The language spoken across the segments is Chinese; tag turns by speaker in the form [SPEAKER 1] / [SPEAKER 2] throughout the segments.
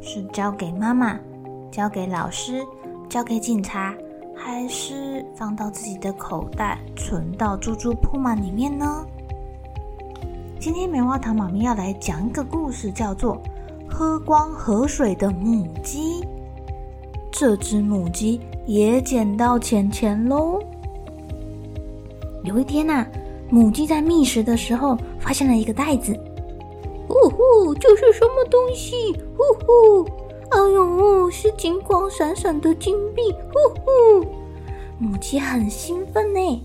[SPEAKER 1] 是交给妈妈，交给老师，交给警察，还是放到自己的口袋，存到猪猪铺满里面呢？今天棉花糖妈咪要来讲一个故事，叫做《喝光河水的母鸡》。这只母鸡也捡到钱钱喽。有一天呐、母鸡在觅食的时候，发现了一个袋子。呼呼，这是什么东西？呼呼，哎呦，是金光闪闪的金币！呼呼，母鸡很兴奋呢。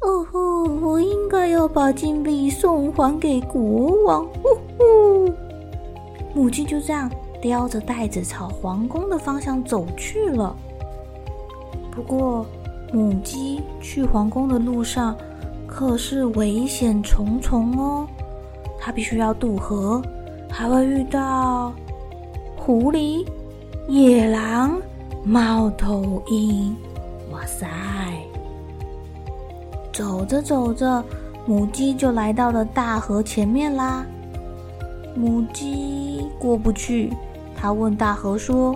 [SPEAKER 1] 哦吼，我应该要把金币送还给国王！呼呼，母鸡就这样叼着袋子朝皇宫的方向走去了。不过，母鸡去皇宫的路上可是危险重重哦。他必须要渡河，还会遇到狐狸、野狼、猫头鹰。哇塞！走着走着，母鸡就来到了大河前面啦。母鸡过不去，它问大河说：“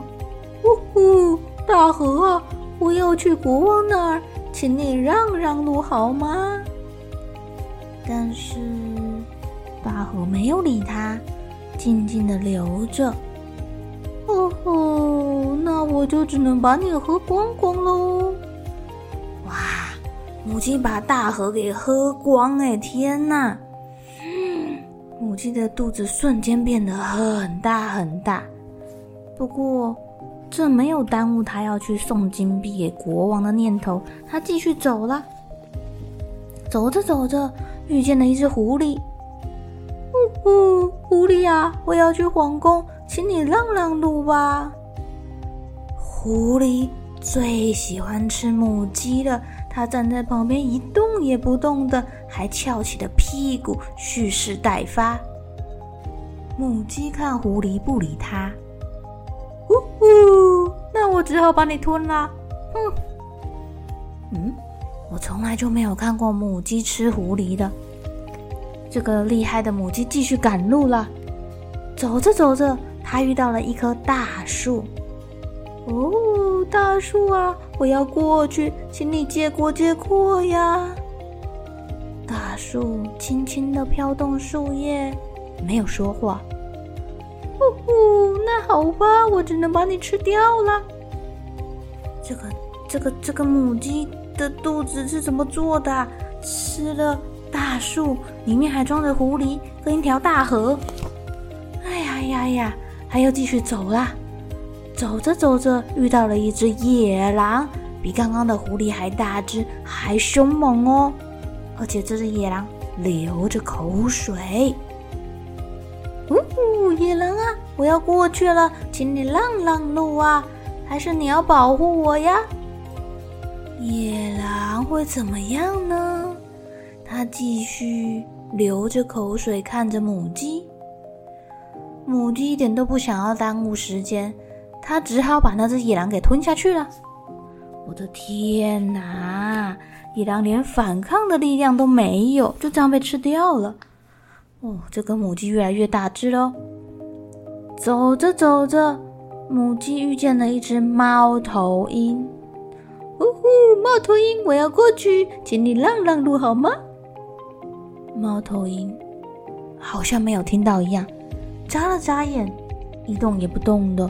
[SPEAKER 1] 呜呼，大河啊，我要去国王那儿，请你让让路好吗？”但是。大河没有理他，静静的流着。哦吼，那我就只能把你喝光光喽！哇，母鸡把大河给喝光哎！天哪，母鸡的肚子瞬间变得很大很大。不过，这没有耽误他要去送金币给国王的念头。他继续走了，走着走着，遇见了一只狐狸。哦，狐狸啊，我要去皇宫，请你让让路吧。狐狸最喜欢吃母鸡了，它站在旁边一动也不动的，还翘起了屁股蓄势待发。母鸡看狐狸不理它，呜呼，那我只好把你吞了。哼，嗯，我从来就没有看过母鸡吃狐狸的。这个厉害的母鸡继续赶路了。走着走着，它遇到了一棵大树。哦，大树啊，我要过去，请你借过借过呀。大树轻轻地飘动树叶，没有说话。哦呼，那好吧，我只能把你吃掉了。这个、这个、这个母鸡的肚子是怎么做的？吃了。大树里面还装着狐狸跟一条大河。哎呀呀呀！还要继续走啦。走着走着，遇到了一只野狼，比刚刚的狐狸还大只，还凶猛哦。而且这只野狼流着口水。呜呼，野狼啊，我要过去了，请你让让路啊！还是你要保护我呀？野狼会怎么样呢？他继续流着口水看着母鸡，母鸡一点都不想要耽误时间，它只好把那只野狼给吞下去了。我的天哪！野狼连反抗的力量都没有，就这样被吃掉了。哦，这个母鸡越来越大只喽。走着走着，母鸡遇见了一只猫头鹰。呜呼，猫头鹰，我要过去，请你让让路好吗？猫头鹰好像没有听到一样，眨了眨眼，一动也不动的。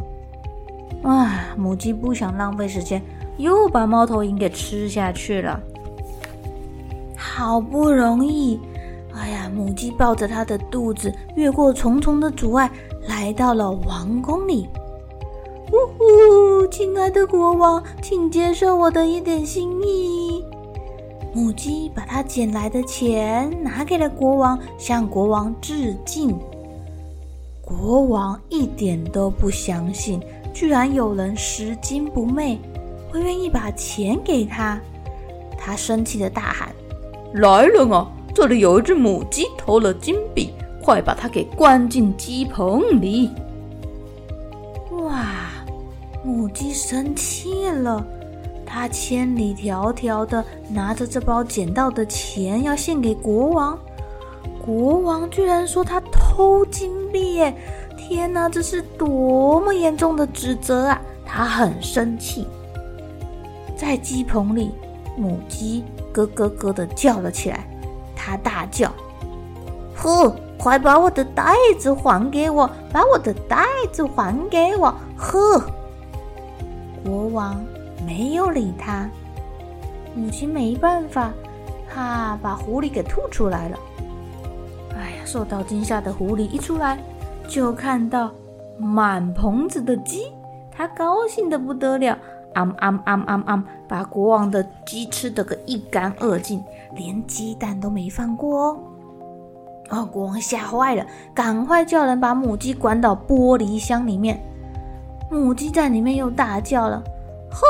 [SPEAKER 1] 啊，母鸡不想浪费时间，又把猫头鹰给吃下去了。好不容易，哎呀，母鸡抱着它的肚子，越过重重的阻碍，来到了王宫里。呜呼，亲爱的国王，请接受我的一点心意。母鸡把它捡来的钱拿给了国王，向国王致敬。国王一点都不相信。居然有人拾金不昧，会愿意把钱给他？他生气的大喊：“来人啊！这里有一只母鸡偷了金币，快把它给关进鸡棚里！”哇！母鸡生气了，他千里迢迢的拿着这包捡到的钱要献给国王。国王居然说他偷金币耶！天哪，这是多么严重的指责啊！他很生气，在鸡棚里，母鸡咯咯咯的叫了起来。他大叫：“呵，快把我的袋子还给我！把我的袋子还给我！”呵，国王没有理他。母亲没办法，哈把狐狸给吐出来了。哎呀，受到惊吓的狐狸一出来。就看到满棚子的鸡，他高兴的不得了，啊啊啊啊啊！把国王的鸡吃得个一干二净，连鸡蛋都没放过哦。哦，国王吓坏了，赶快叫人把母鸡关到玻璃箱里面。母鸡在里面又大叫了：“哼，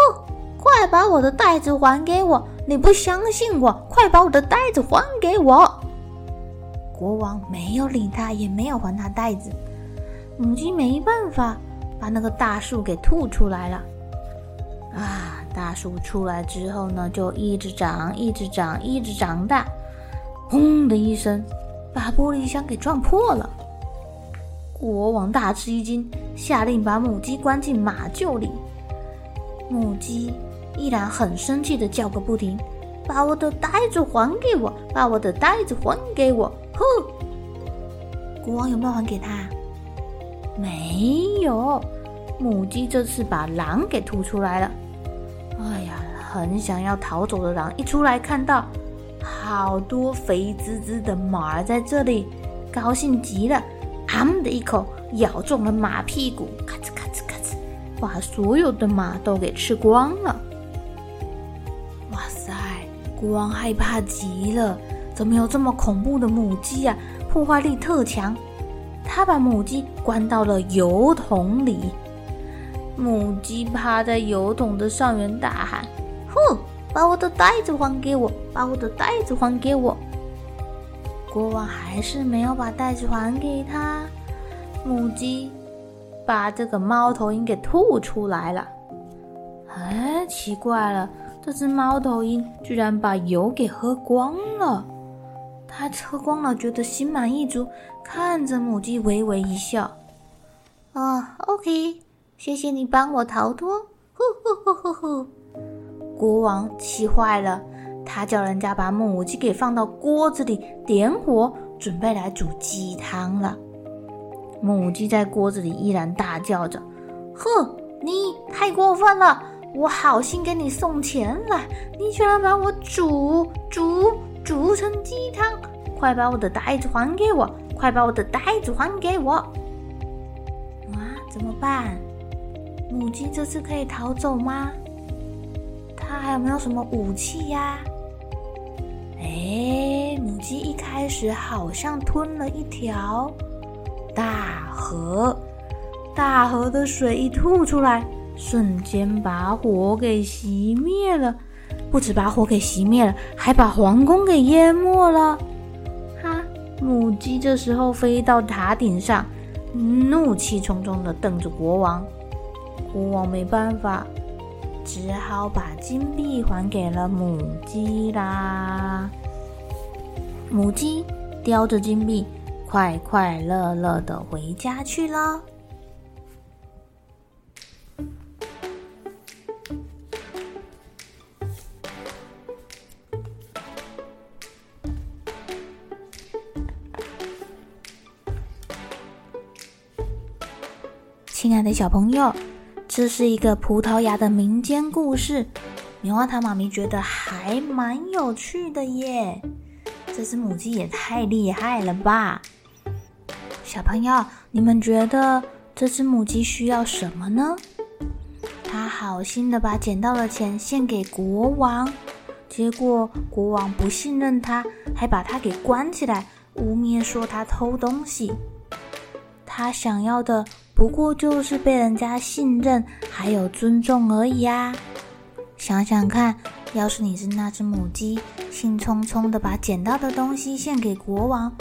[SPEAKER 1] 快把我的袋子还给我！你不相信我，快把我的袋子还给我！”国王没有理他，也没有还他袋子。母鸡没办法，把那个大树给吐出来了。啊，大树出来之后呢，就一直长，一直长，一直长大。轰的一声，把玻璃箱给撞破了。国王大吃一惊，下令把母鸡关进马厩里。母鸡依然很生气的叫个不停：“把我的袋子还给我！把我的袋子还给我！”哼，国王有没有还给他？没有。母鸡这次把狼给吐出来了。哎呀，很想要逃走的狼一出来，看到好多肥滋滋的马儿在这里，高兴极了，啊的一口咬中了马屁股，把所有的马都给吃光了。哇塞，国王害怕极了。怎么有这么恐怖的母鸡啊？破坏力特强。他把母鸡关到了油桶里。母鸡趴在油桶的上缘大喊：“哼，把我的袋子还给我！把我的袋子还给我！”国王还是没有把袋子还给他。母鸡把这个猫头鹰给吐出来了。哎，奇怪了，这只猫头鹰居然把油给喝光了。他喝光了，觉得心满意足，看着母鸡微微一笑。啊、，OK，谢谢你帮我逃脱。呼呼呼呼呼！国王气坏了，他叫人家把母鸡给放到锅子里，点火，准备来煮鸡汤了。母鸡在锅子里依然大叫着：“哼，你太过分了！我好心给你送钱来，你居然把我煮煮！”煮成鸡汤，快把我的袋子还给我！快把我的袋子还给我！啊，怎么办？母鸡这次可以逃走吗？它还有没有什么武器呀？哎，母鸡一开始好像吞了一条大河，大河的水一吐出来，瞬间把火给熄灭了。不止把火给熄灭了，还把皇宫给淹没了。哈！母鸡这时候飞到塔顶上，怒气冲冲的瞪着国王。国王没办法，只好把金币还给了母鸡啦。母鸡叼着金币，快快乐乐的回家去了。亲爱的小朋友，这是一个葡萄牙的民间故事，棉花糖妈咪觉得还蛮有趣的耶。这只母鸡也太厉害了吧！小朋友，你们觉得这只母鸡需要什么呢？它好心的把捡到的钱献给国王，结果国王不信任他，还把他给关起来，污蔑说他偷东西。他想要的不过就是被人家信任，还有尊重而已啊！想想看，要是你是那只母鸡，兴冲冲的把捡到的东西献给国王，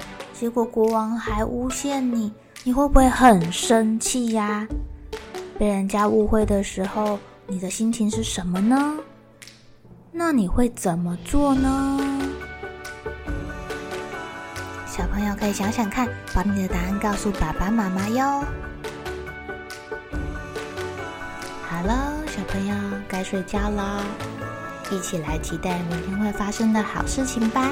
[SPEAKER 1] 结果国王还诬陷你，你会不会很生气呀？被人家误会的时候，你的心情是什么呢？那你会怎么做呢？小朋友可以想想看，把你的答案告诉爸爸妈妈哟。好了，小朋友该睡觉了，一起来期待明天会发生的好事情吧。